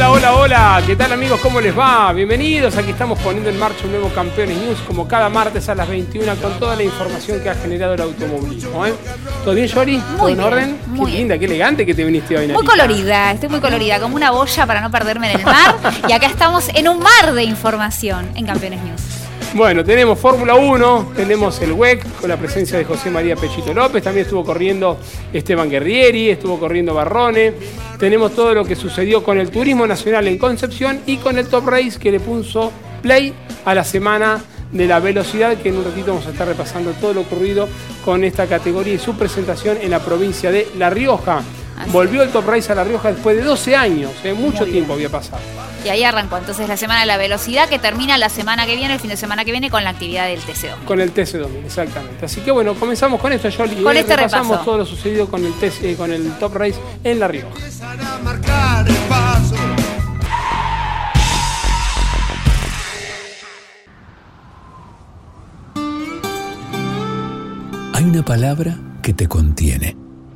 hola, hola, hola. ¿Qué tal amigos? ¿Cómo les va? Bienvenidos. Aquí estamos poniendo en marcha un nuevo Campeones News como cada martes a las 21 con toda la información que ha generado el automovilismo. ¿eh? ¿Todo bien, Yori? ¿Todo en orden? qué linda, qué elegante que te viniste hoy. Muy colorida, estoy muy colorida, como una boya para no perderme en el mar. y acá estamos en un mar de información en Campeones News. Bueno, tenemos Fórmula 1, tenemos el WEC con la presencia de José María Pechito López, también estuvo corriendo Esteban Guerrieri, estuvo corriendo Barrone, tenemos todo lo que sucedió con el Turismo Nacional en Concepción y con el Top Race que le puso play a la semana de la velocidad, que en un ratito vamos a estar repasando todo lo ocurrido con esta categoría y su presentación en la provincia de La Rioja. Volvió el Top Race a La Rioja después de 12 años, ¿eh? mucho tiempo había pasado. Y ahí arrancó entonces la semana de la velocidad que termina la semana que viene, el fin de semana que viene, con la actividad del TC2000. Con el TC2000, exactamente. Así que bueno, comenzamos con esto, Jolly. Con este repasamos todo lo sucedido con el, TC, con el Top Race en La Rioja. Hay una palabra que te contiene,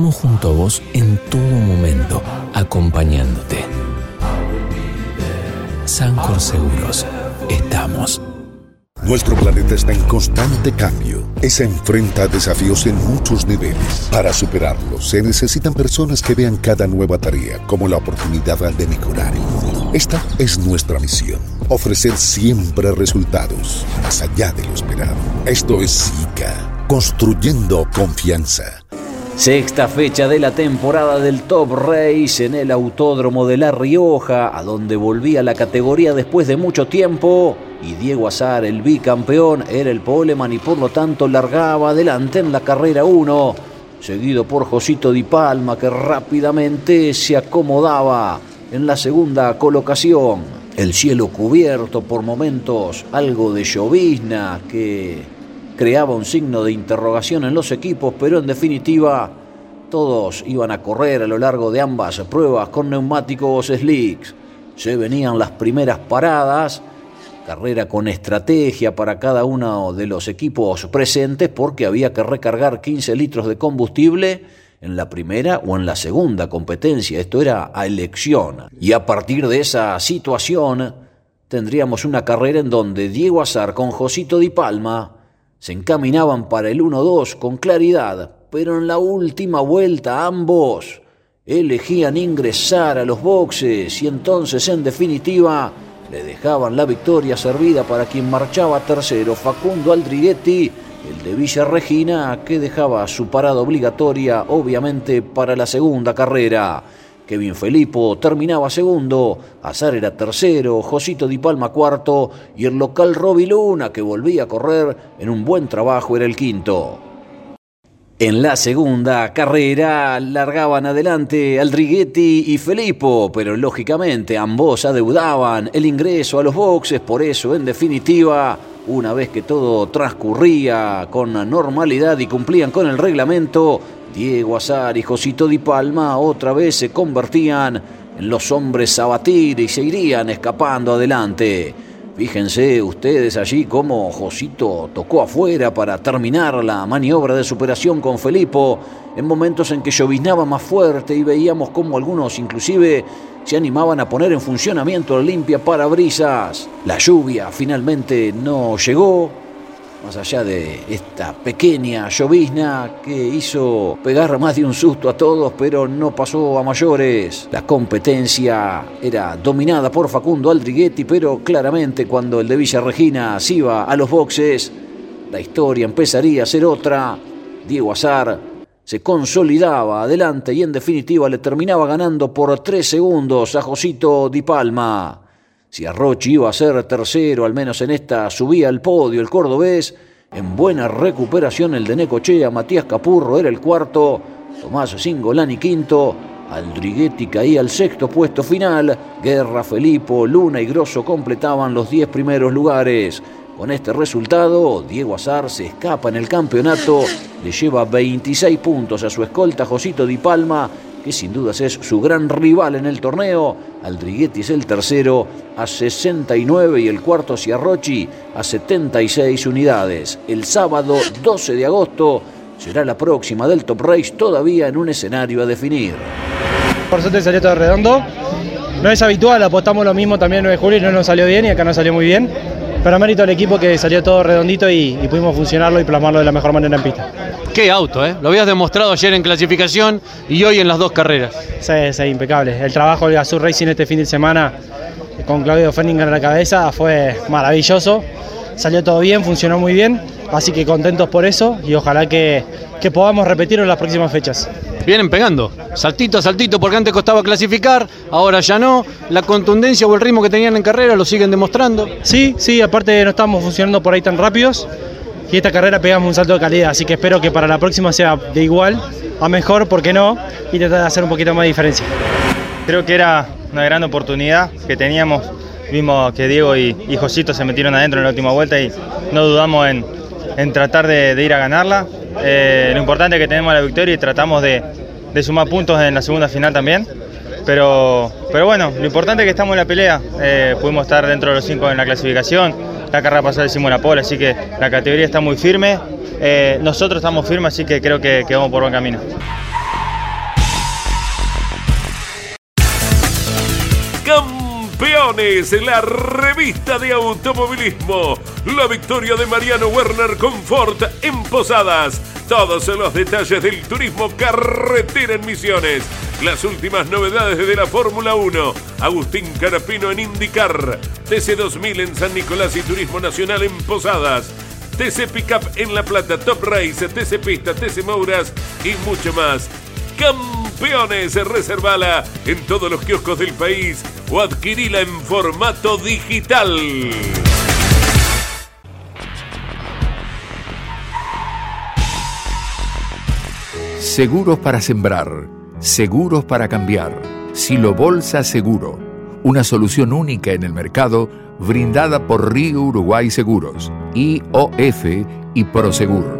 estamos junto a vos en todo momento, acompañándote. Sancor Seguros, estamos. Nuestro planeta está en constante cambio y se enfrenta desafíos en muchos niveles. Para superarlos se necesitan personas que vean cada nueva tarea como la oportunidad de mejorar el mundo. Esta es nuestra misión, ofrecer siempre resultados más allá de lo esperado. Esto es SICA construyendo confianza. Sexta fecha de la temporada del Top Race en el Autódromo de La Rioja, a donde volvía la categoría después de mucho tiempo. Y Diego Azar, el bicampeón, era el poleman y por lo tanto largaba adelante en la carrera 1, seguido por Josito Di Palma que rápidamente se acomodaba en la segunda colocación. El cielo cubierto por momentos, algo de llovizna que creaba un signo de interrogación en los equipos, pero en definitiva todos iban a correr a lo largo de ambas pruebas con neumáticos slicks. Se venían las primeras paradas, carrera con estrategia para cada uno de los equipos presentes porque había que recargar 15 litros de combustible en la primera o en la segunda competencia. Esto era a elección. Y a partir de esa situación tendríamos una carrera en donde Diego Azar con Josito Di Palma Se encaminaban para el 1-2 con claridad, pero en la última vuelta ambos elegían ingresar a los boxes y entonces en definitiva le dejaban la victoria servida para quien marchaba tercero, Facundo Aldriguetti, el de Villa Regina, que dejaba su parada obligatoria obviamente para la segunda carrera. Kevin Felipo terminaba segundo, Azar era tercero, Josito Di Palma cuarto y el local Roby Luna, que volvía a correr en un buen trabajo, era el quinto. En la segunda carrera largaban adelante Aldriguetti y Felipo, pero lógicamente ambos adeudaban el ingreso a los boxes, por eso en definitiva, una vez que todo transcurría con normalidad y cumplían con el reglamento, Diego Azar y Josito Di Palma otra vez se convertían en los hombres a batir y se irían escapando adelante. Fíjense ustedes allí cómo Josito tocó afuera para terminar la maniobra de superación con Felipo en momentos en que lloviznaba más fuerte y veíamos cómo algunos inclusive se animaban a poner en funcionamiento la limpia parabrisas. La lluvia finalmente no llegó, más allá de esta pequeña llovizna que hizo pegar más de un susto a todos, pero no pasó a mayores. La competencia era dominada por Facundo Aldriguetti, pero claramente cuando el de Villa Regina se iba a los boxes, la historia empezaría a ser otra. Diego Azar se consolidaba adelante y en definitiva le terminaba ganando por tres segundos a Josito Di Palma. Si Arrochi iba a ser tercero, al menos en esta subía al podio el cordobés. En buena recuperación el de Necochea, Matías Capurro era el cuarto, Tomás Singolani quinto, Aldriguetti caía al sexto puesto final, Guerra, Felipo, Luna y Grosso completaban los diez primeros lugares. Con este resultado, Diego Azar se escapa en el campeonato, le lleva 26 puntos a su escolta Josito Di Palma que sin dudas es su gran rival en el torneo. Aldriguetti es el tercero a 69 y el cuarto Ciarrochi a 76 unidades. El sábado 12 de agosto será la próxima del Top Race todavía en un escenario a definir. Por suerte salió todo redondo. No es habitual, apostamos lo mismo también el 9 de julio y no nos salió bien y acá no salió muy bien. Pero mérito al equipo que salió todo redondito y, y pudimos funcionarlo y plasmarlo de la mejor manera en pista. Qué auto, ¿eh? Lo habías demostrado ayer en clasificación y hoy en las dos carreras. Sí, sí, impecable. El trabajo del Azul Racing este fin de semana con Claudio Fenninger en la cabeza fue maravilloso. Salió todo bien, funcionó muy bien, así que contentos por eso y ojalá que, que podamos repetirlo en las próximas fechas. Vienen pegando, saltito a saltito, porque antes costaba clasificar, ahora ya no. La contundencia o el ritmo que tenían en carrera lo siguen demostrando. Sí, sí, aparte no estamos funcionando por ahí tan rápidos y esta carrera pegamos un salto de calidad, así que espero que para la próxima sea de igual a mejor, ¿por qué no? Y tratar de hacer un poquito más de diferencia. Creo que era una gran oportunidad que teníamos. Vimos que Diego y, y Josito se metieron adentro en la última vuelta y no dudamos en, en tratar de, ir a ganarla. Eh, lo importante es que tenemos la victoria y tratamos de, de, sumar puntos en la segunda final también. Pero, pero bueno, lo importante es que estamos en la pelea. Eh, pudimos estar dentro de los cinco en la clasificación la carrera pasada hicimos la pole, así que la categoría está muy firme. Eh, nosotros estamos firmes, así que creo que, que vamos por buen camino. Campeones, la revista de automovilismo. La victoria de Mariano Werner Confort en Posadas. Todos los detalles del turismo carretera en Misiones. Las últimas novedades de la Fórmula 1. Agustín Carapino en IndyCar. TC2000 en San Nicolás y Turismo Nacional en Posadas. TC Pickup en La Plata, Top Race, TC Pista, TC Mouras y mucho más. Campeones, reservala en todos los kioscos del país o adquirila en formato digital. Seguros para sembrar, seguros para cambiar. Silo Bolsa Seguro, una solución única en el mercado brindada por Río Uruguay Seguros, IOF y Prosegur.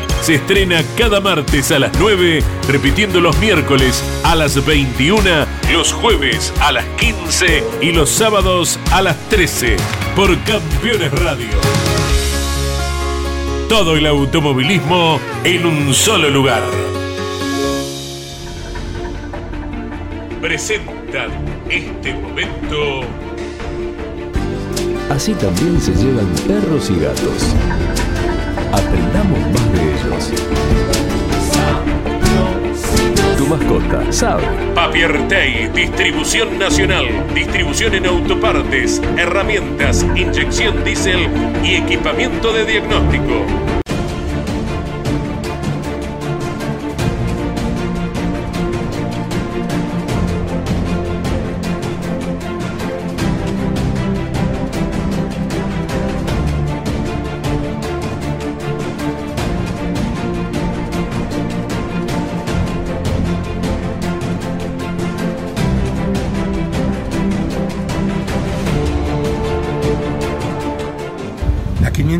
Se estrena cada martes a las 9, repitiendo los miércoles a las 21, los jueves a las 15 y los sábados a las 13 por Campeones Radio. Todo el automovilismo en un solo lugar. Presentan este momento. Así también se llevan perros y gatos. Aprendamos más Tu mascota sabe. Papiertei, distribución nacional, distribución en autopartes, herramientas, inyección diésel y equipamiento de diagnóstico.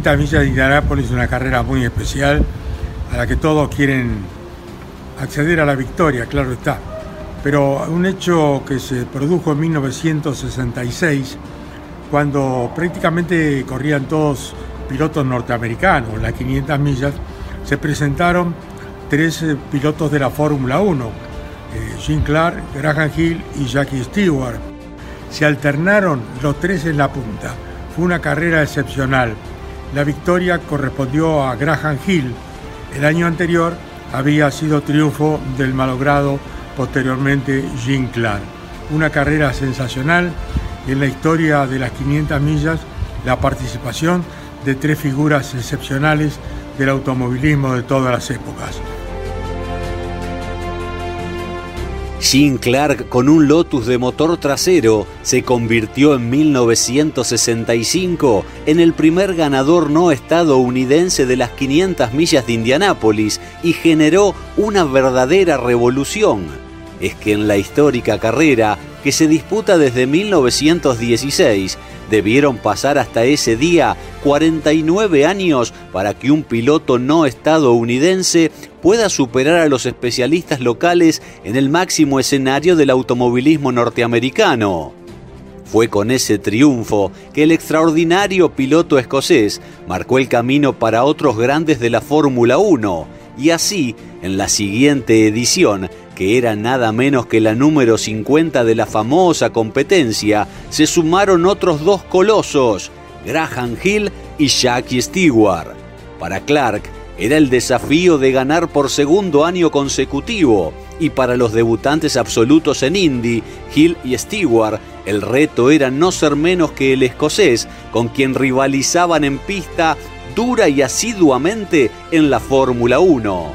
Las 500 millas de Indianápolis una carrera muy especial a la que todos quieren acceder a la victoria, claro está. Pero un hecho que se produjo en 1966, cuando prácticamente corrían todos pilotos norteamericanos, las 500 millas, se presentaron tres eh, pilotos de la Fórmula 1, eh, Jim Clark, Graham Hill y Jackie Stewart. Se alternaron los tres en la punta. Fue una carrera excepcional. La victoria correspondió a Graham Hill. El año anterior había sido triunfo del malogrado posteriormente Jim Clark. Una carrera sensacional en la historia de las 500 millas la participación de tres figuras excepcionales del automovilismo de todas las épocas. Jim Clark con un Lotus de motor trasero se convirtió en 1965 en el primer ganador no estadounidense de las 500 millas de Indianápolis y generó una verdadera revolución. Es que en la histórica carrera, que se disputa desde 1916, debieron pasar hasta ese día 49 años para que un piloto no estadounidense pueda superar a los especialistas locales en el máximo escenario del automovilismo norteamericano. Fue con ese triunfo que el extraordinario piloto escocés marcó el camino para otros grandes de la Fórmula 1 y así, en la siguiente edición, que era nada menos que la número 50 de la famosa competencia, se sumaron otros dos colosos, Graham Hill y Jackie Stewart. Para Clark era el desafío de ganar por segundo año consecutivo y para los debutantes absolutos en Indy, Hill y Stewart, el reto era no ser menos que el escocés con quien rivalizaban en pista dura y asiduamente en la Fórmula 1.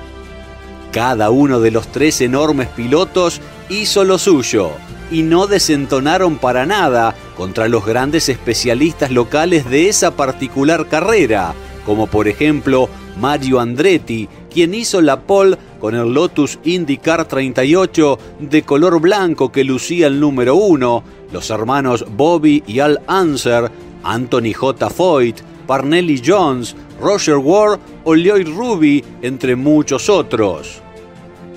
Cada uno de los tres enormes pilotos hizo lo suyo y no desentonaron para nada contra los grandes especialistas locales de esa particular carrera, como por ejemplo Mario Andretti, quien hizo la pole con el Lotus IndyCar 38 de color blanco que lucía el número uno, los hermanos Bobby y Al Anser, Anthony J. Foyt, Parnelli Jones, Roger Ward o Lloyd Ruby, entre muchos otros.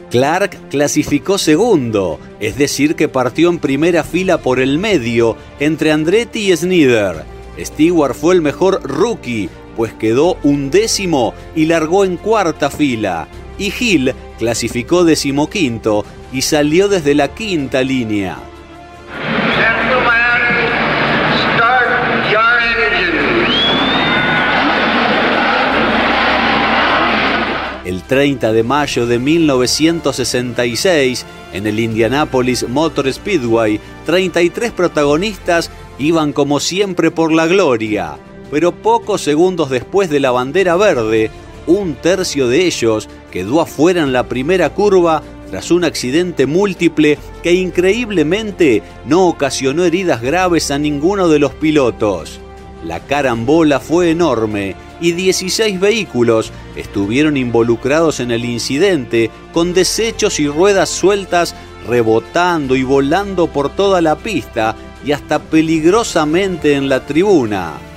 Clark clasificó segundo, es decir, que partió en primera fila por el medio entre Andretti y Snyder. Stewart fue el mejor rookie, pues quedó undécimo y largó en cuarta fila. Y Hill clasificó decimoquinto y salió desde la quinta línea. El 30 de mayo de 1966, en el Indianapolis Motor Speedway, 33 protagonistas iban como siempre por la gloria, pero pocos segundos después de la bandera verde, un tercio de ellos quedó afuera en la primera curva tras un accidente múltiple que increíblemente no ocasionó heridas graves a ninguno de los pilotos. La carambola fue enorme y 16 vehículos estuvieron involucrados en el incidente con desechos y ruedas sueltas rebotando y volando por toda la pista y hasta peligrosamente en la tribuna.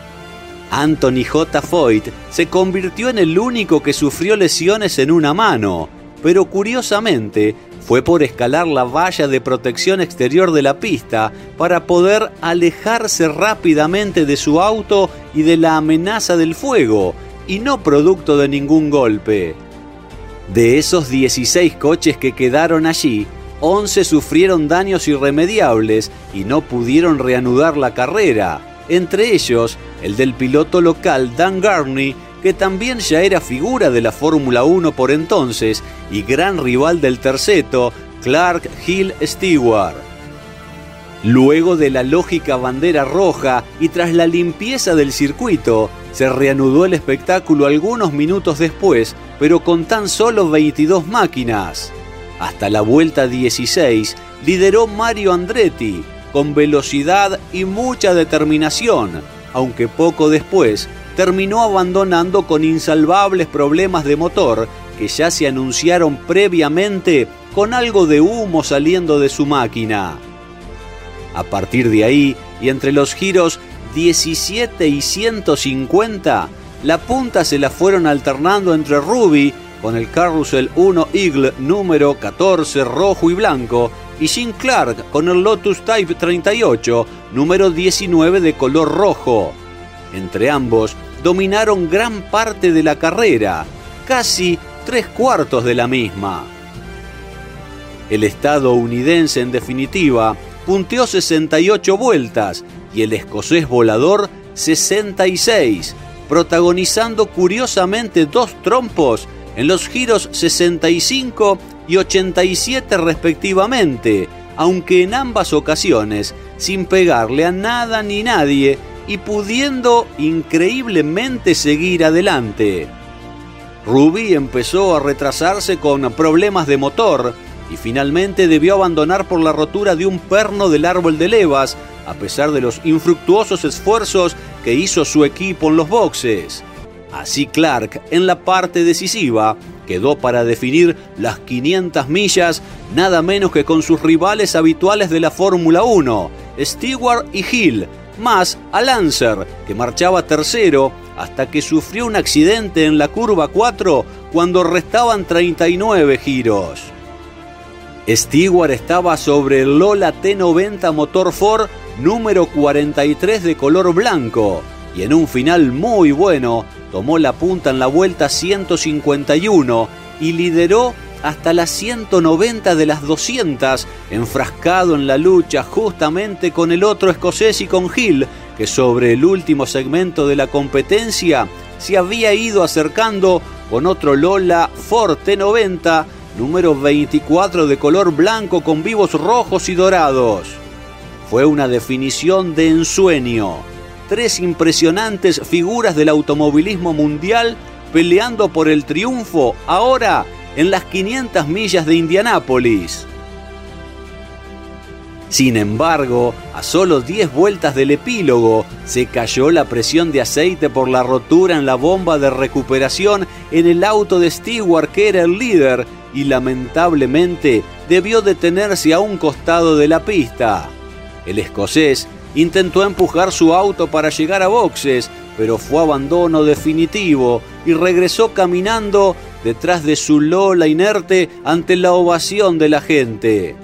Anthony J. Foyt se convirtió en el único que sufrió lesiones en una mano, pero curiosamente fue por escalar la valla de protección exterior de la pista para poder alejarse rápidamente de su auto y de la amenaza del fuego, y no producto de ningún golpe. De esos 16 coches que quedaron allí, 11 sufrieron daños irremediables y no pudieron reanudar la carrera, entre ellos el del piloto local Dan Garney, que también ya era figura de la Fórmula 1 por entonces y gran rival del terceto, Clark Hill Stewart. Luego de la lógica bandera roja y tras la limpieza del circuito, se reanudó el espectáculo algunos minutos después, pero con tan solo 22 máquinas. Hasta la vuelta 16 lideró Mario Andretti, con velocidad y mucha determinación, aunque poco después terminó abandonando con insalvables problemas de motor que ya se anunciaron previamente con algo de humo saliendo de su máquina. A partir de ahí, y entre los giros 17 y 150, la punta se la fueron alternando entre Ruby con el Carrusel 1 Eagle número 14 rojo y blanco y Jim Clark con el Lotus Type 38 número 19 de color rojo. Entre ambos dominaron gran parte de la carrera, casi tres cuartos de la misma. El estadounidense en definitiva punteó 68 vueltas y el escocés volador 66, protagonizando curiosamente dos trompos en los giros 65 y 87 respectivamente, aunque en ambas ocasiones sin pegarle a nada ni nadie y pudiendo increíblemente seguir adelante. Ruby empezó a retrasarse con problemas de motor y finalmente debió abandonar por la rotura de un perno del árbol de levas, a pesar de los infructuosos esfuerzos que hizo su equipo en los boxes. Así Clark, en la parte decisiva, quedó para definir las 500 millas nada menos que con sus rivales habituales de la Fórmula 1, Stewart y Hill, más a Lancer, que marchaba tercero hasta que sufrió un accidente en la curva 4 cuando restaban 39 giros. Stewart estaba sobre el Lola T90 motor Ford número 43 de color blanco y en un final muy bueno tomó la punta en la vuelta 151 y lideró hasta las 190 de las 200, enfrascado en la lucha justamente con el otro escocés y con Hill, que sobre el último segmento de la competencia se había ido acercando con otro Lola Ford T90, número 24 de color blanco con vivos rojos y dorados. Fue una definición de ensueño tres impresionantes figuras del automovilismo mundial peleando por el triunfo ahora en las 500 millas de Indianápolis. Sin embargo, a solo 10 vueltas del epílogo, se cayó la presión de aceite por la rotura en la bomba de recuperación en el auto de Stewart, que era el líder, y lamentablemente debió detenerse a un costado de la pista. El escocés Intentó empujar su auto para llegar a boxes, pero fue abandono definitivo y regresó caminando detrás de su Lola inerte ante la ovación de la gente.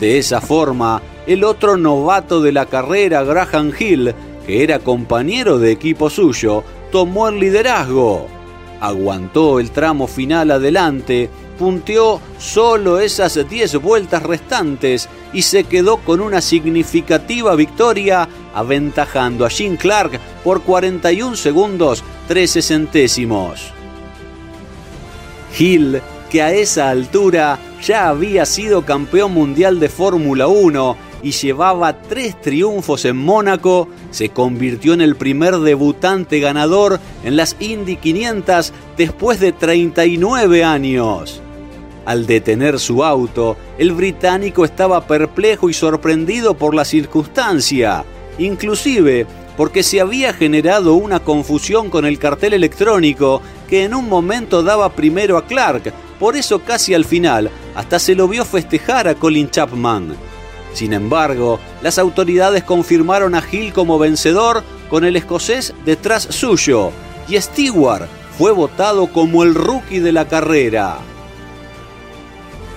De esa forma, el otro novato de la carrera, Graham Hill, que era compañero de equipo suyo, tomó el liderazgo. Aguantó el tramo final adelante punteó solo esas 10 vueltas restantes y se quedó con una significativa victoria, aventajando a Jim Clark por 41 segundos 13 centésimos. Hill, que a esa altura ya había sido campeón mundial de Fórmula 1 y llevaba tres triunfos en Mónaco, se convirtió en el primer debutante ganador en las Indy 500 después de 39 años. Al detener su auto, el británico estaba perplejo y sorprendido por la circunstancia, inclusive porque se había generado una confusión con el cartel electrónico que en un momento daba primero a Clark, por eso casi al final hasta se lo vio festejar a Colin Chapman. Sin embargo, las autoridades confirmaron a Hill como vencedor con el escocés detrás suyo y Stewart fue votado como el rookie de la carrera.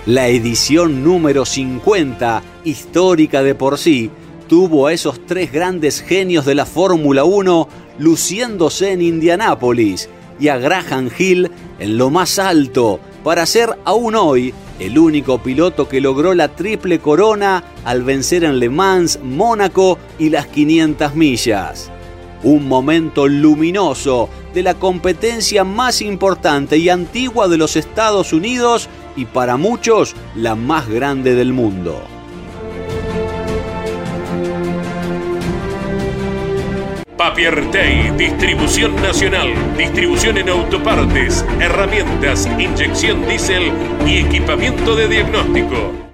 La edición número 50, histórica de por sí, tuvo a esos tres grandes genios de la Fórmula 1 luciéndose en Indianápolis y a Graham Hill en lo más alto para ser aún hoy el único piloto que logró la triple corona al vencer en Le Mans, Mónaco y las 500 millas. Un momento luminoso de la competencia más importante y antigua de los Estados Unidos y para muchos la más grande del mundo. Papiertei, distribución nacional, distribución en autopartes, herramientas, inyección diésel y equipamiento de diagnóstico.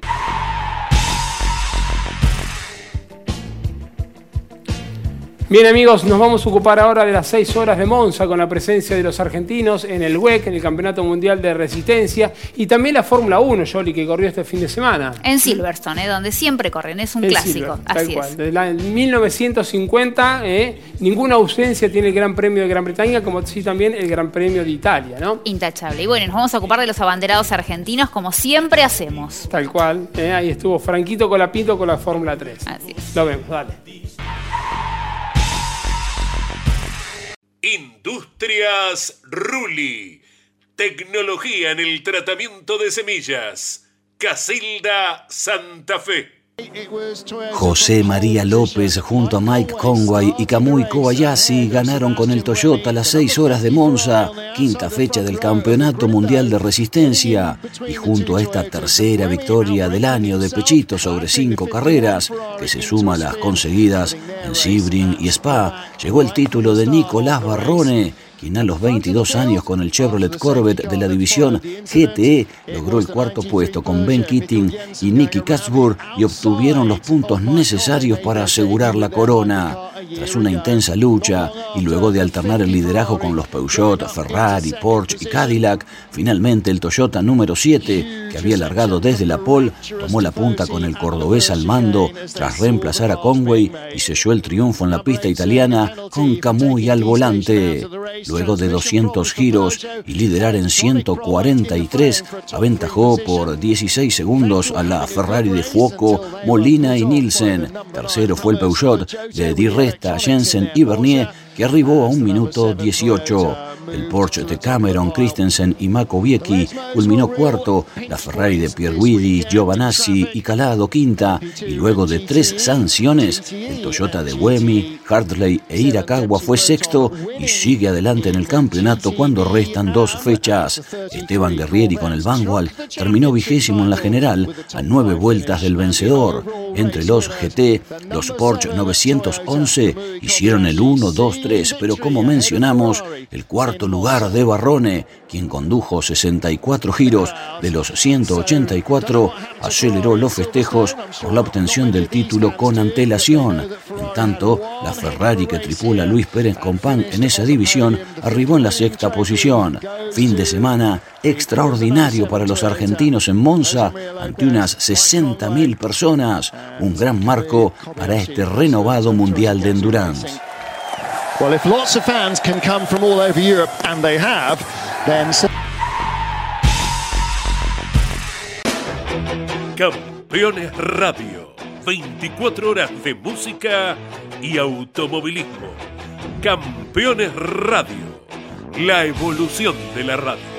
Bien amigos, nos vamos a ocupar ahora de las 6 horas de Monza con la presencia de los argentinos en el WEC, en el Campeonato Mundial de Resistencia, y también la Fórmula 1, Jolly, que corrió este fin de semana. En Silverstone, ¿eh? donde siempre corren, es un En clásico. Silver, tal Así cual. es. Desde la- en 1950, eh, ninguna ausencia tiene el Gran Premio de Gran Bretaña, como sí también el Gran Premio de Italia, ¿no? Intachable. Y bueno, nos vamos a ocupar de los abanderados argentinos como siempre hacemos. Tal cual. eh, ahí estuvo Franquito Colapinto con la Fórmula 3. Así es. Lo vemos, dale. Industrias Ruli. Tecnología en el tratamiento de semillas. Casilda Santa Fe. José María López junto a Mike Conway y Kamui Kobayashi ganaron con el Toyota las 6 horas de Monza, quinta fecha del Campeonato Mundial de Resistencia, y junto a esta tercera victoria del año de Pechito sobre cinco carreras, que se suma a las conseguidas en Sebring y Spa, llegó el título de Nicolás Barrone, quien a los 22 años con el Chevrolet Corvette de la división GTE logró el cuarto puesto con Ben Keating y Nicky Katzburg y obtuvieron los puntos necesarios para asegurar la corona. Tras una intensa lucha y luego de alternar el liderazgo con los Peugeot, Ferrari, Porsche y Cadillac, finalmente el Toyota número 7, que había largado desde la pole, tomó la punta con el cordobés al mando tras reemplazar a Conway y selló el triunfo en la pista italiana con Camuy al volante. Luego de 200 giros y liderar en 143, aventajó por 16 segundos a la Ferrari de Fuoco, Molina y Nielsen. Tercero fue el Peugeot de Di Resta, Jensen y Bernier, que arribó a un minuto 18. El Porsche de Cameron, Christensen y Mako Biecki culminó cuarto, la Ferrari de Pierguidi, Giovanazzi y Calado quinta, y luego de tres sanciones, el Toyota de Wemi, Hartley e Irakawa fue sexto y sigue adelante en el campeonato cuando restan dos fechas. Esteban Guerrieri con el Vanguard terminó vigésimo en la general a nueve vueltas del vencedor. Entre los GT, los Porsche 911 hicieron el 1, 2, 3, pero como mencionamos, el cuarto lugar de Barrone, quien condujo 64 giros de los 184, aceleró los festejos por la obtención del título con antelación. En tanto, la Ferrari que tripula Luis Pérez Compán en esa división arribó en la sexta posición. Fin de semana extraordinario para los argentinos en Monza ante unas 60.000 personas, un gran marco para este renovado Mundial de Endurance. Well, if lots of fans can come from all over Europe, and they have, then. Campeones Radio. 24 horas de música y automovilismo. Campeones Radio. La evolución de la radio.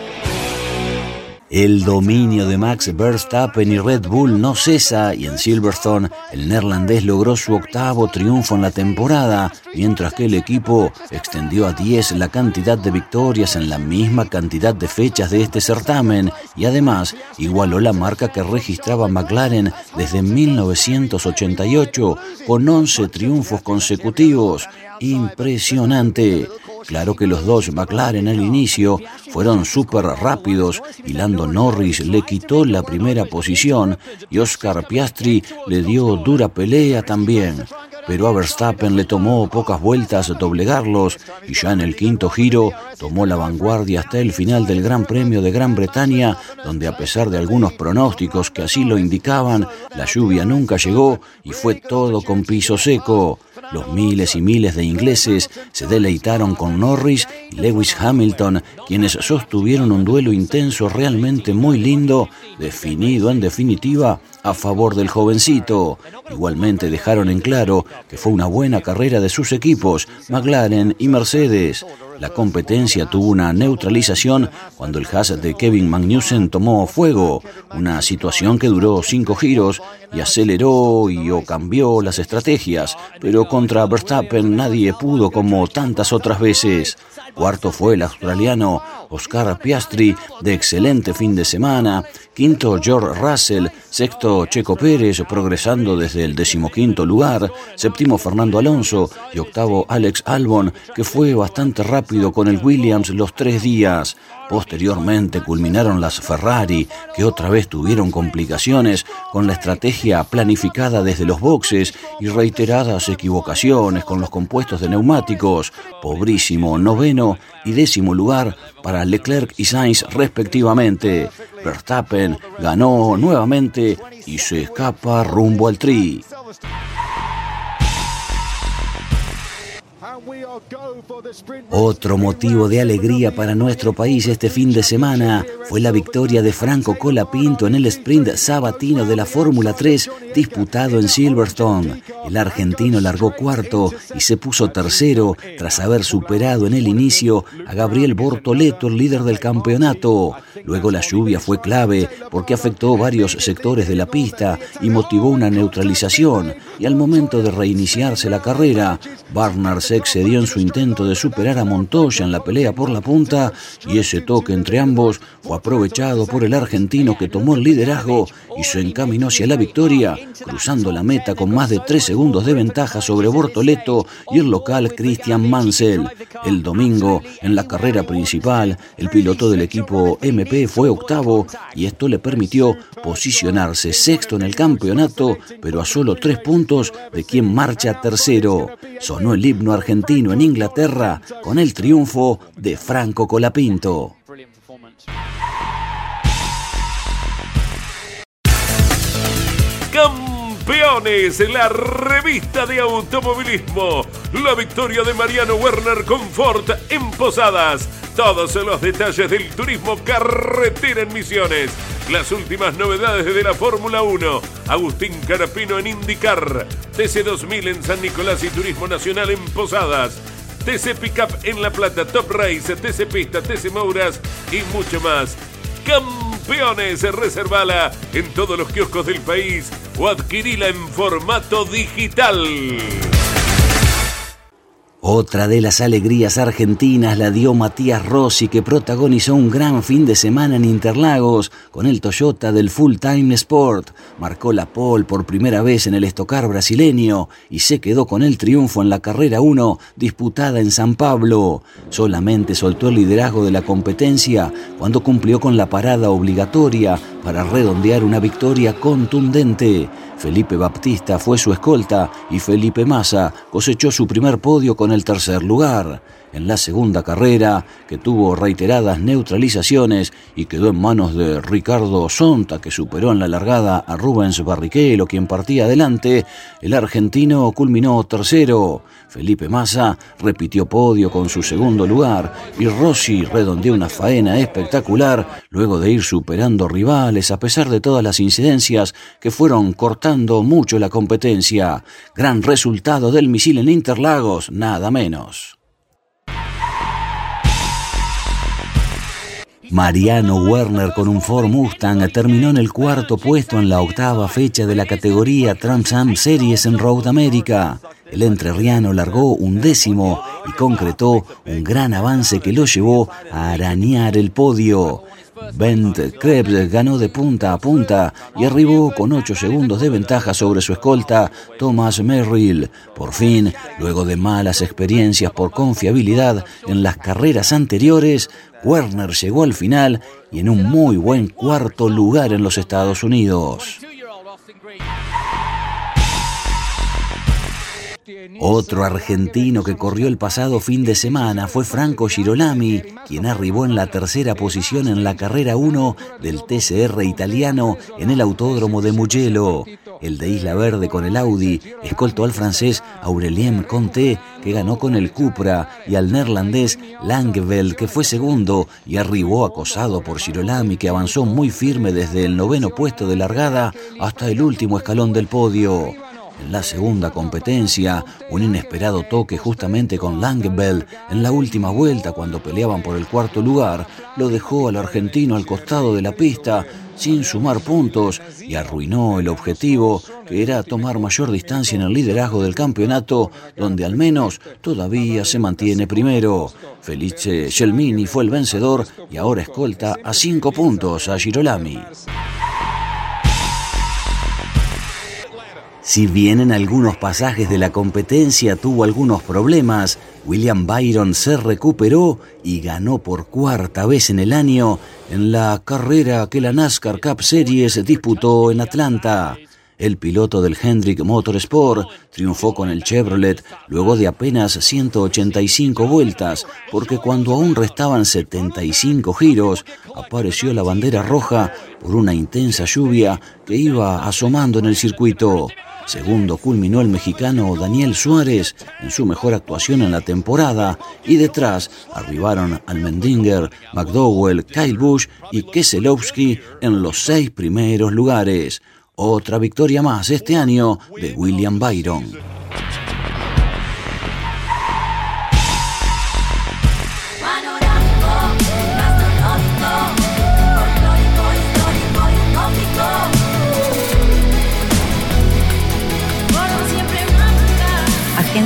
El dominio de Max Verstappen y Red Bull no cesa y en Silverstone el neerlandés logró su octavo triunfo en la temporada, mientras que el equipo extendió a 10 la cantidad de victorias en la misma cantidad de fechas de este certamen y además igualó la marca que registraba McLaren desde 1988 con 11 triunfos consecutivos. Impresionante. Claro que los dos McLaren al inicio fueron súper rápidos y Lando Norris le quitó la primera posición y Oscar Piastri le dio dura pelea también pero a Verstappen le tomó pocas vueltas doblegarlos y ya en el quinto giro tomó la vanguardia hasta el final del Gran Premio de Gran Bretaña, donde a pesar de algunos pronósticos que así lo indicaban, la lluvia nunca llegó y fue todo con piso seco. Los miles y miles de ingleses se deleitaron con Norris y Lewis Hamilton, quienes sostuvieron un duelo intenso realmente muy lindo, definido en definitiva a favor del jovencito. Igualmente dejaron en claro que fue una buena carrera de sus equipos, McLaren y Mercedes. La competencia tuvo una neutralización cuando el Haas de Kevin Magnussen tomó fuego, una situación que duró cinco giros y aceleró y o cambió las estrategias, pero contra Verstappen nadie pudo como tantas otras veces. Cuarto fue el australiano Oscar Piastri, de excelente fin de semana. Quinto, George Russell. Sexto, Checo Pérez, progresando desde el decimoquinto lugar. Séptimo, Fernando Alonso. Y octavo, Alex Albon, que fue bastante rápido con el Williams los tres días. Posteriormente culminaron las Ferrari, que otra vez tuvieron complicaciones con la estrategia planificada desde los boxes y reiteradas equivocaciones con los compuestos de neumáticos. Pobrísimo noveno y décimo lugar para Leclerc y Sainz respectivamente. Verstappen ganó nuevamente y se escapa rumbo al tri. Otro motivo de alegría para nuestro país este fin de semana fue la victoria de Franco Colapinto en el sprint sabatino de la Fórmula 3 disputado en Silverstone. El argentino largó cuarto y se puso tercero tras haber superado en el inicio a Gabriel Bortoleto, el líder del campeonato. Luego la lluvia fue clave porque afectó varios sectores de la pista y motivó una neutralización. Y al momento de reiniciarse la carrera, Barnard se excedió en su intento de superar a Montoya en la pelea por la punta y ese toque entre ambos fue aprovechado por el argentino que tomó el liderazgo y se encaminó hacia la victoria, cruzando la meta con más de tres segundos de ventaja sobre Bortoleto y el local Christian Mansell. El domingo, en la carrera principal, el piloto del equipo MP fue octavo y esto le permitió posicionarse sexto en el campeonato, pero a solo tres puntos de quien marcha tercero. Sonó el himno argentino en Inglaterra con el triunfo de Franco Colapinto. Campeones, la revista de automovilismo. La victoria de Mariano Werner con Ford en Posadas. Todos los detalles del turismo carretera en Misiones. Las últimas novedades de la Fórmula 1. Agustín Carapino en IndyCar. TC2000 en San Nicolás y Turismo Nacional en Posadas. TC Pickup en La Plata, Top Race, TC Pista, TC Mouras y mucho más. Campeones, reservala en todos los kioscos del país o adquirila en formato digital. Otra de las alegrías argentinas la dio Matías Rossi, que protagonizó un gran fin de semana en Interlagos con el Toyota del Full Time Sport. Marcó la pole por primera vez en el estocar brasileño y se quedó con el triunfo en la carrera 1 disputada en San Pablo. Solamente soltó el liderazgo de la competencia cuando cumplió con la parada obligatoria para redondear una victoria contundente. Felipe Baptista fue su escolta y Felipe Massa cosechó su primer podio con el tercer lugar. En la segunda carrera, que tuvo reiteradas neutralizaciones y quedó en manos de Ricardo Sonta, que superó en la largada a Rubens Barrichello, quien partía adelante, el argentino culminó tercero. Felipe Massa repitió podio con su segundo lugar y Rossi redondeó una faena espectacular luego de ir superando rivales a pesar de todas las incidencias que fueron cortando mucho la competencia. Gran resultado del misil en Interlagos, nada menos. Mariano Werner con un Ford Mustang terminó en el cuarto puesto en la octava fecha de la categoría Trans Am Series en Road America. El entrerriano largó un décimo y concretó un gran avance que lo llevó a arañar el podio. Bent Krebs ganó de punta a punta y arribó con 8 segundos de ventaja sobre su escolta Thomas Merrill. Por fin, luego de malas experiencias por confiabilidad en las carreras anteriores, Werner llegó al final y en un muy buen cuarto lugar en los Estados Unidos. Otro argentino que corrió el pasado fin de semana fue Franco Girolami, quien arribó en la tercera posición en la carrera 1 del TCR italiano en el autódromo de Mugello. El de Isla Verde con el Audi escoltó al francés Aurelien Conté, que ganó con el Cupra, y al neerlandés Langeveld, que fue segundo y arribó acosado por Girolami, que avanzó muy firme desde el noveno puesto de largada hasta el último escalón del podio. En la segunda competencia, un inesperado toque justamente con Langebell en la última vuelta cuando peleaban por el cuarto lugar lo dejó al argentino al costado de la pista sin sumar puntos y arruinó el objetivo que era tomar mayor distancia en el liderazgo del campeonato donde al menos todavía se mantiene primero. Felice Gelmini fue el vencedor y ahora escolta a cinco puntos a Girolami. Si bien en algunos pasajes de la competencia tuvo algunos problemas, William Byron se recuperó y ganó por cuarta vez en el año en la carrera que la NASCAR Cup Series disputó en Atlanta. El piloto del Hendrick Motorsport triunfó con el Chevrolet luego de apenas 185 vueltas, porque cuando aún restaban 75 giros, apareció la bandera roja por una intensa lluvia que iba asomando en el circuito. Segundo culminó el mexicano Daniel Suárez en su mejor actuación en la temporada y detrás arribaron Almendinger, McDowell, Kyle Busch y Keselowski en los seis primeros lugares. Otra victoria más este año de William Byron.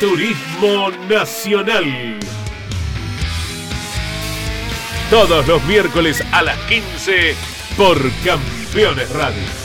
Turismo Nacional. Todos los miércoles a las 15 por Campeones Radio.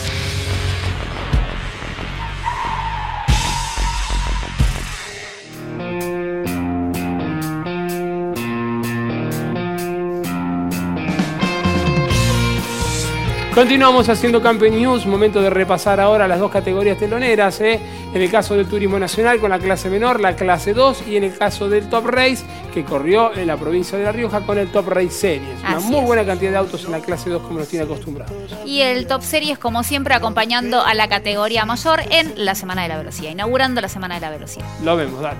Continuamos haciendo Campeón News, momento de repasar ahora las dos categorías teloneras, ¿eh? en el caso del Turismo Nacional con la clase menor, la clase 2 y en el caso del Top Race que corrió en la provincia de La Rioja con el Top Race Series. Una muy buena cantidad de autos en la clase 2 como nos tiene acostumbrados. Y el Top Series como siempre acompañando a la categoría mayor en la Semana de la Velocidad, inaugurando la Semana de la Velocidad. Lo vemos, dale.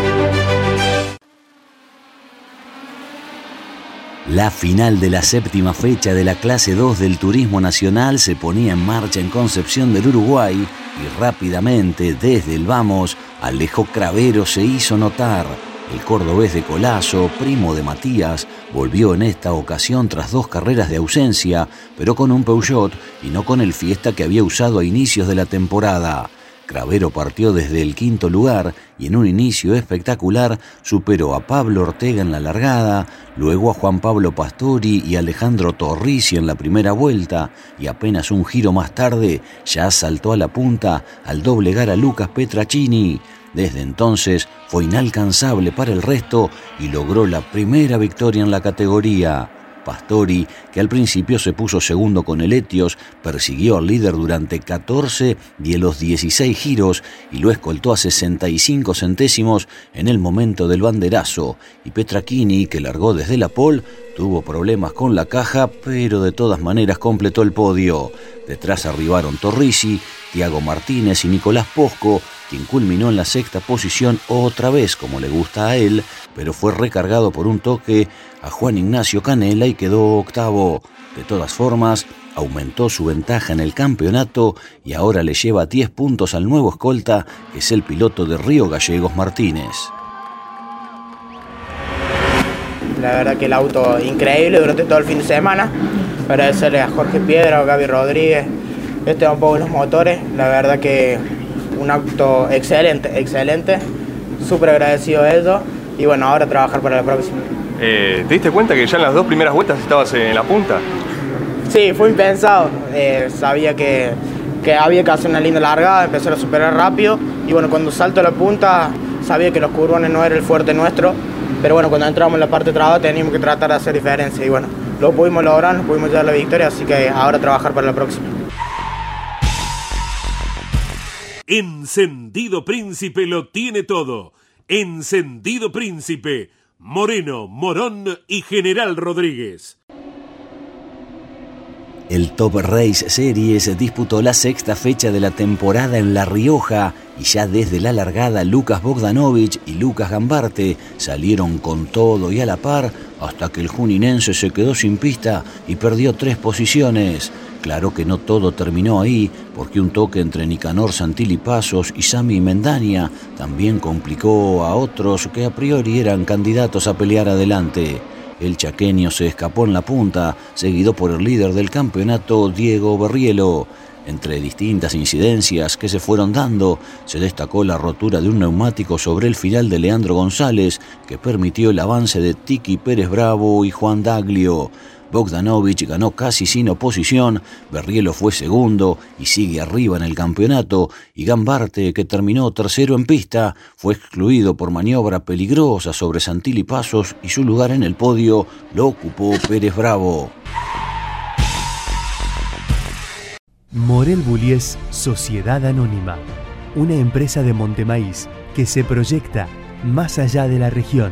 La final de la séptima fecha de la clase 2 del Turismo Nacional se ponía en marcha en Concepción del Uruguay y rápidamente desde el Vamos, Alejo Cravero se hizo notar. El cordobés de Colazo, primo de Matías, volvió en esta ocasión tras dos carreras de ausencia, pero con un Peugeot y no con el Fiesta que había usado a inicios de la temporada. Cravero partió desde el quinto lugar y en un inicio espectacular superó a Pablo Ortega en la largada, luego a Juan Pablo Pastori y Alejandro Torrici en la primera vuelta y apenas un giro más tarde ya saltó a la punta al doblegar a Lucas Petracini. Desde entonces fue inalcanzable para el resto y logró la primera victoria en la categoría. Pastori, que al principio se puso segundo con el Etios, persiguió al líder durante 14 de los 16 giros y lo escoltó a 65 centésimos en el momento del banderazo. Y Petrachini, que largó desde la pole, tuvo problemas con la caja, pero de todas maneras completó el podio. Detrás arribaron Torrisi, Tiago Martínez y Nicolás Posco, quien culminó en la sexta posición otra vez como le gusta a él, pero fue recargado por un toque a Juan Ignacio Canela y quedó octavo. De todas formas, aumentó su ventaja en el campeonato y ahora le lleva 10 puntos al nuevo escolta, que es el piloto de Río Gallegos Martínez. La verdad que el auto increíble durante todo el fin de semana. Agradecerle a Jorge Piedra, a Gaby Rodríguez, este un poco los motores. La verdad que un auto excelente, excelente. Súper agradecido de eso. Y bueno, ahora trabajar para la próxima. Eh, ¿Te diste cuenta que ya en las dos primeras vueltas estabas en la punta? Sí, fue impensado. Eh, sabía que, que había que hacer una linda largada, empezar a superar rápido. Y bueno, cuando salto a la punta, sabía que los curbones no era el fuerte nuestro. Pero bueno, cuando entramos en la parte traba teníamos que tratar de hacer diferencia. Y bueno, lo pudimos lograr, nos pudimos llevar la victoria, así que ahora trabajar para la próxima. Encendido Príncipe lo tiene todo. Encendido Príncipe, Moreno, Morón y General Rodríguez. El Top Race Series disputó la sexta fecha de la temporada en La Rioja y ya desde la largada Lucas Bogdanovich y Lucas Gambarte salieron con todo y a la par hasta que el juninense se quedó sin pista y perdió tres posiciones. Claro que no todo terminó ahí, porque un toque entre Nicanor Santilli Pasos y Sami Mendaña también complicó a otros que a priori eran candidatos a pelear adelante. El chaqueño se escapó en la punta, seguido por el líder del campeonato, Diego Berrielo. Entre distintas incidencias que se fueron dando, se destacó la rotura de un neumático sobre el final de Leandro González, que permitió el avance de Tiki Pérez Bravo y Juan Daglio. Bogdanovich ganó casi sin oposición, Berrielo fue segundo y sigue arriba en el campeonato, y Gambarte, que terminó tercero en pista, fue excluido por maniobra peligrosa sobre Santilli Pasos y su lugar en el podio lo ocupó Pérez Bravo. Morel Bullies Sociedad Anónima, una empresa de Montemaíz que se proyecta más allá de la región,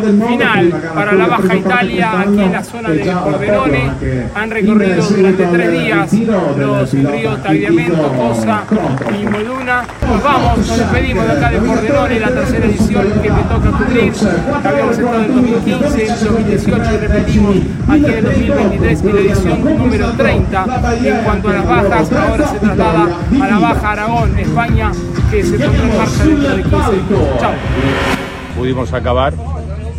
Final para la Baja Italia aquí en la zona de Pordenone. Han recorrido durante tres días los ríos Tagliamento, Cosa y Moduna. Nos vamos, nos despedimos de acá de Pordenone, la tercera edición que me toca cubrir. Habíamos estado en 2015, en 2018 y repetimos aquí en el 2023 en la edición número 30. En cuanto a las bajas, ahora se traslada a la Baja Aragón, España, que se pondrá en marcha dentro de 15 días. Chao. Pudimos acabar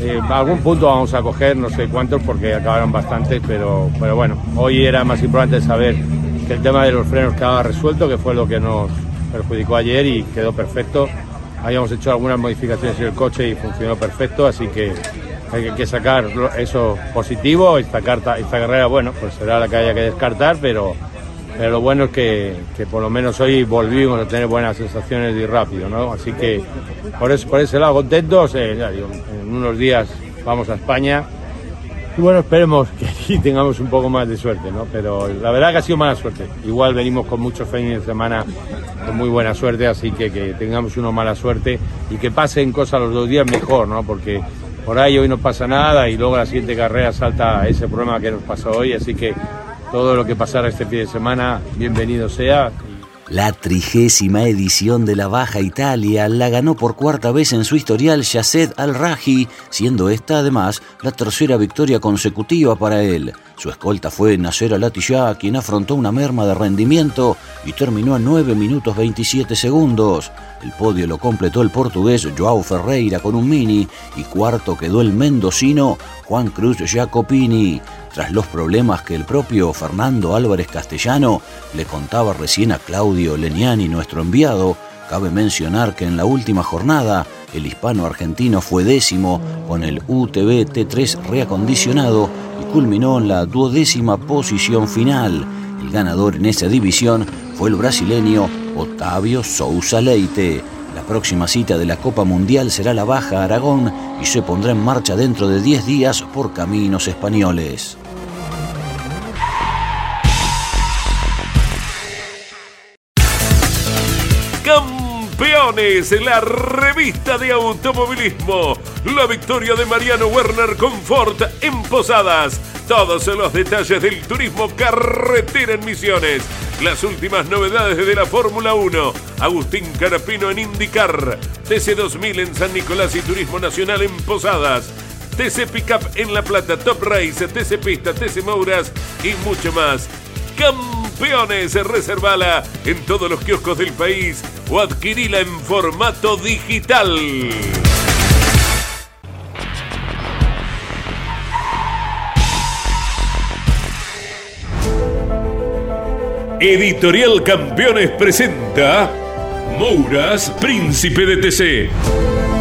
eh, algún punto vamos a coger, no sé cuántos, porque acabaron bastantes, pero, pero bueno, hoy era más importante saber que el tema de los frenos quedaba resuelto, que fue lo que nos perjudicó ayer y quedó perfecto. Habíamos hecho algunas modificaciones en el coche y funcionó perfecto, así que hay que sacar eso positivo. Esta, carta, esta carrera, bueno, pues será la que haya que descartar, pero, pero lo bueno es que, que, por lo menos hoy volvimos a tener buenas sensaciones ir rápido, ¿no? Así que por, eso, por ese lado contentos. Eh, en unos días vamos a España. Y bueno, esperemos que aquí tengamos un poco más de suerte, ¿no? Pero la verdad que ha sido mala suerte. Igual venimos con muchos fines de semana con muy buena suerte, así que que tengamos una mala suerte y que pasen cosas los dos días mejor, ¿no? Porque por ahí hoy no pasa nada y luego la siguiente carrera salta ese problema que nos pasó hoy, así que todo lo que pasara este fin de semana, bienvenido sea. La trigésima edición de la Baja Italia la ganó por cuarta vez en su historial Yased Al-Raji, siendo esta además la tercera victoria consecutiva para él. Su escolta fue Nasser Al-Attiyah, quien afrontó una merma de rendimiento y terminó a 9 minutos 27 segundos. El podio lo completó el portugués Joao Ferreira con un mini y cuarto quedó el mendocino Juan Cruz Jacopini. Tras los problemas que el propio Fernando Álvarez Castellano le contaba recién a Claudio Leniani, nuestro enviado, cabe mencionar que en la última jornada el hispano argentino fue décimo con el UTV T3 reacondicionado y culminó en la duodécima posición final. El ganador en esa división fue el brasileño Otavio Sousa Leite. La próxima cita de la Copa Mundial será la Baja Aragón y se pondrá en marcha dentro de 10 días por caminos españoles. Campeones, la revista de automovilismo. La victoria de Mariano Werner Confort en Posadas. Todos los detalles del turismo carretera en Misiones. Las últimas novedades de la Fórmula 1. Agustín Carapino en IndyCar. TC2000 en San Nicolás y Turismo Nacional en Posadas. TC Pickup en La Plata, Top Race, TC Pista, TC Mouras y mucho más. Campeones, reservala en todos los kioscos del país o adquirila en formato digital. Editorial Campeones presenta Mouras, Príncipe de TC.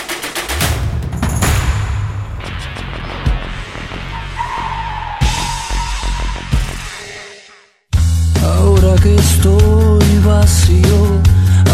Que estoy vacío.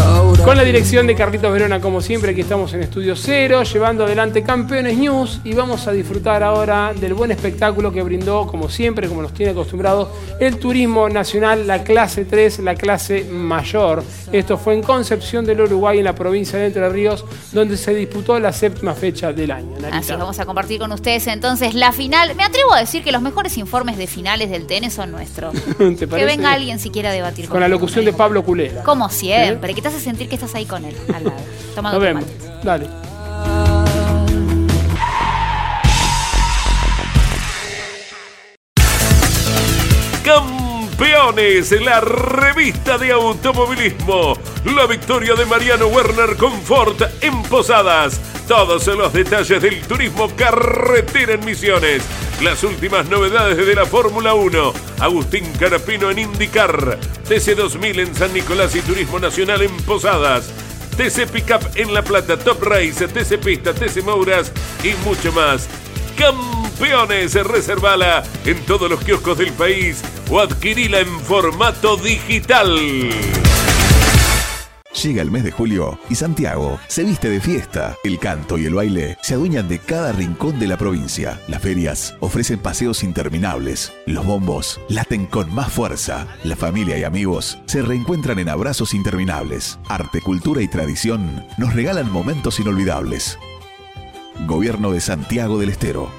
Ahora Con la dirección de Carlitos Verona, como siempre, aquí estamos en Estudio Cero, llevando adelante Campeones News y vamos a disfrutar ahora del buen espectáculo que brindó, como siempre, como nos tiene acostumbrados, el Turismo Nacional, la clase 3, la clase mayor. Esto fue en Concepción del Uruguay, en la provincia de Entre Ríos, donde se disputó la séptima fecha del año. Narita. Así vamos a compartir con ustedes entonces la final. Me atrevo a decir que los mejores informes de finales del tenis son nuestros. ¿Te Que venga alguien si quiera debatir Con la conmigo. locución de Pablo Culera. Como siempre, que te hace sentir que estás ahí con él, al lado. Tomando Nos vemos. Dale. Campeones, la revista de automovilismo. La victoria de Mariano Werner Confort en Posadas. Todos los detalles del turismo carretera en Misiones. Las últimas novedades de la Fórmula 1. Agustín Carapino en IndyCar. TC2000 en San Nicolás y Turismo Nacional en Posadas. TC Pickup en La Plata, Top Race, TC Pista, TC Mouras y mucho más. Campeones, reservala en todos los kioscos del país o adquirila en formato digital. Llega el mes de julio y Santiago se viste de fiesta. El canto y el baile se adueñan de cada rincón de la provincia. Las ferias ofrecen paseos interminables. Los bombos laten con más fuerza. La familia y amigos se reencuentran en abrazos interminables. Arte, cultura y tradición nos regalan momentos inolvidables. Gobierno de Santiago del Estero.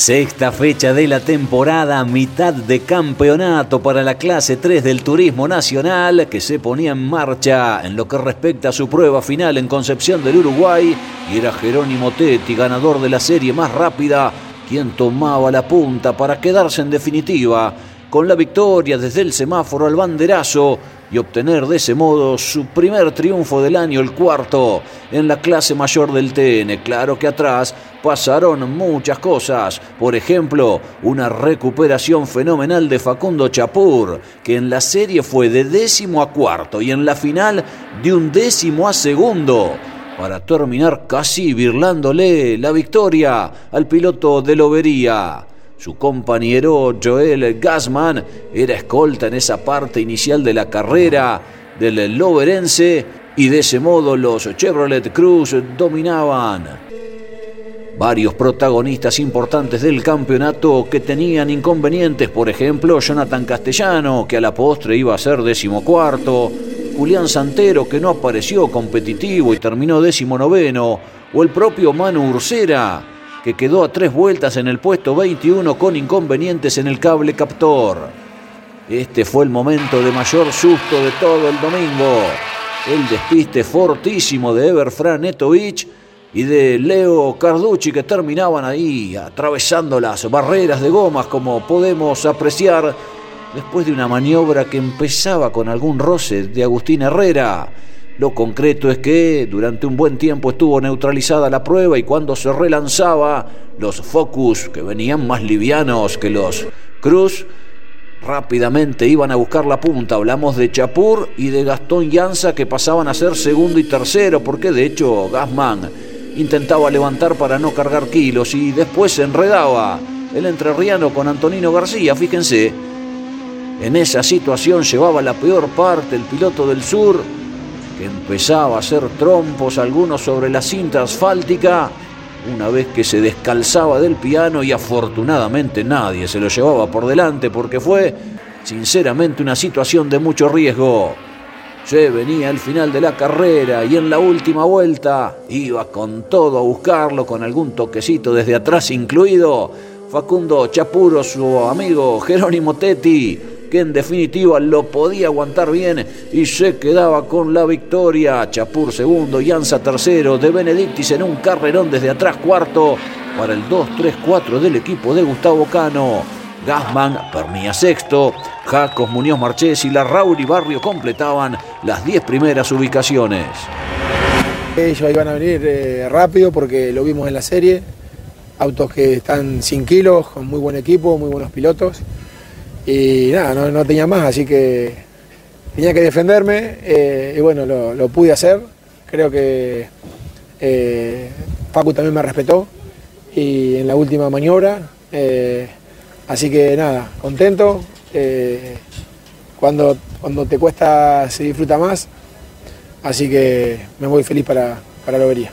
Sexta fecha de la temporada, mitad de campeonato para la clase 3 del Turismo Nacional que se ponía en marcha en lo que respecta a su prueba final en Concepción del Uruguay y era Jerónimo Tetti, ganador de la serie más rápida, quien tomaba la punta para quedarse en definitiva. Con la victoria desde el semáforo al banderazo y obtener de ese modo su primer triunfo del año, el cuarto, en la clase mayor del TN. Claro que atrás pasaron muchas cosas, por ejemplo, una recuperación fenomenal de Facundo Chapur, que en la serie fue de décimo a cuarto y en la final de un décimo a segundo para terminar casi birlándole la victoria al piloto de Lobería. Su compañero Joel Gassman era escolta en esa parte inicial de la carrera del Loverense y de ese modo los Chevrolet Cruz dominaban. Varios protagonistas importantes del campeonato que tenían inconvenientes, por ejemplo Jonathan Castellano, que a la postre iba a ser decimocuarto, Julián Santero, que no apareció competitivo y terminó decimonoveno, o el propio Manu Ursera, que quedó a tres vueltas en el puesto 21 con inconvenientes en el cable captor. Este fue el momento de mayor susto de todo el domingo. El despiste fortísimo de Everfran Netovich y de Leo Carducci que terminaban ahí atravesando las barreras de gomas como podemos apreciar después de una maniobra que empezaba con algún roce de Agustín Herrera. Lo concreto es que durante un buen tiempo estuvo neutralizada la prueba y cuando se relanzaba, los Focus, que venían más livianos que los Cruz, rápidamente iban a buscar la punta. Hablamos de Chapur y de Gastón Llanza que pasaban a ser segundo y tercero, porque de hecho Gasman intentaba levantar para no cargar kilos y después se enredaba el entrerriano con Antonino García, fíjense. En esa situación llevaba la peor parte el piloto del sur, empezaba a hacer trompos algunos sobre la cinta asfáltica una vez que se descalzaba del piano y afortunadamente nadie se lo llevaba por delante porque fue sinceramente una situación de mucho riesgo. Se venía el final de la carrera y en la última vuelta iba con todo a buscarlo con algún toquecito desde atrás incluido. Facundo Chapuro, su amigo Jerónimo Tetti, que en definitiva lo podía aguantar bien y se quedaba con la victoria. Chapur segundo, Yanza tercero, de Benedictis en un carrerón desde atrás cuarto para el 2-3-4 del equipo de Gustavo Cano. Gasman, Pernía sexto, Jacos, Muñoz Marchés y Larrauri Barrio completaban las 10 primeras ubicaciones. Ellos iban a venir eh, rápido porque lo vimos en la serie. Autos que están sin kilos, con muy buen equipo, muy buenos pilotos y nada, no, no, tenía más, así que tenía que defenderme eh, y bueno, lo, lo, pude hacer. Creo que eh, Facu también me respetó y en la última maniobra, eh, así que nada, contento. Eh, cuando, cuando te cuesta se disfruta más, así que me voy feliz para, para la lobería.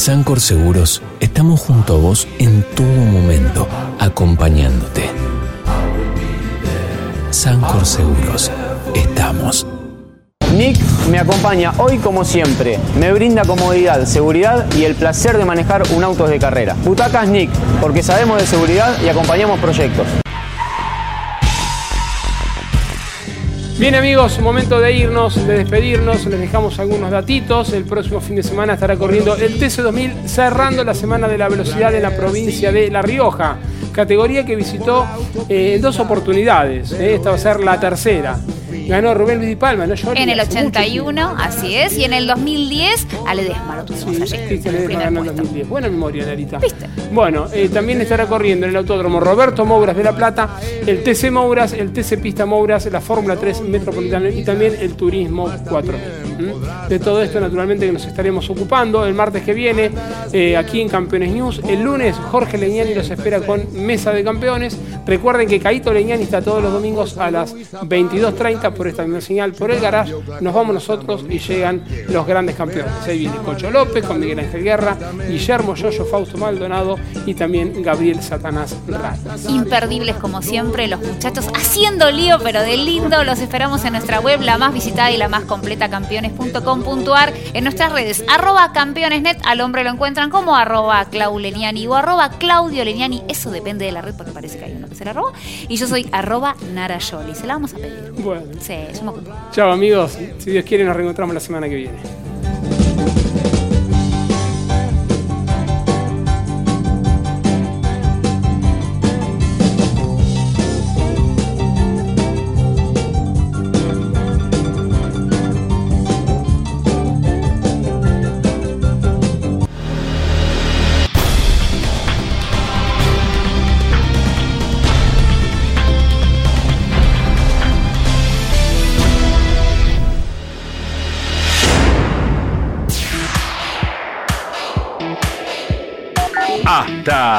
Sancor Seguros estamos junto a vos en todo momento, acompañándote. Sancor Seguros, estamos. Nick me acompaña hoy como siempre. Me brinda comodidad, seguridad y el placer de manejar un auto de carrera. Butacas Nick, porque sabemos de seguridad y acompañamos proyectos. Bien amigos, momento de irnos, de despedirnos, les dejamos algunos datitos. El próximo fin de semana estará corriendo el TC2000 cerrando la semana de la velocidad en la provincia de La Rioja, categoría que visitó eh, en dos oportunidades, eh, esta va a ser la tercera. Ganó Rubén Luis Di Palma, ¿no? Yo En el 81, así es, y en el 2010 a Ledesma lo tuvimos Sí, allí. Cristian Ledesma ganó en puesto. 2010. Buena memoria, Narita. Bueno, eh, también estará corriendo en el autódromo Roberto Mouras de La Plata, el TC Mouras, el TC Pista Mouras, la Fórmula 3 Metropolitana y también el Turismo 4. ¿Mm? De todo esto, naturalmente, que nos estaremos ocupando el martes que viene eh, aquí en Campeones News. El lunes, Jorge Leñani los espera con Mesa de Campeones. Recuerden que Caito Leñani está todos los domingos a las 22.30 por esta misma señal, por el garage. Nos vamos nosotros y llegan los grandes campeones. Ahí viene Cocho López con Miguel Ángel Guerra, Guillermo Yoyo Fausto Maldonado y también Gabriel Satanás Ramos. Imperdibles como siempre, los muchachos haciendo lío, pero de lindo. Los esperamos en nuestra web, la más visitada y la más completa, campeones.com.ar. En nuestras redes, arroba campeonesnet, al hombre lo encuentran como arroba Clau Leniani o arroba Claudio Leniani. Eso depende de la red porque parece que hay Y yo soy arroba Nara Yoli. Se la vamos a pedir. Bueno. Sí, yo me ocupo. Chao amigos, si Dios quiere nos reencontramos la semana que viene.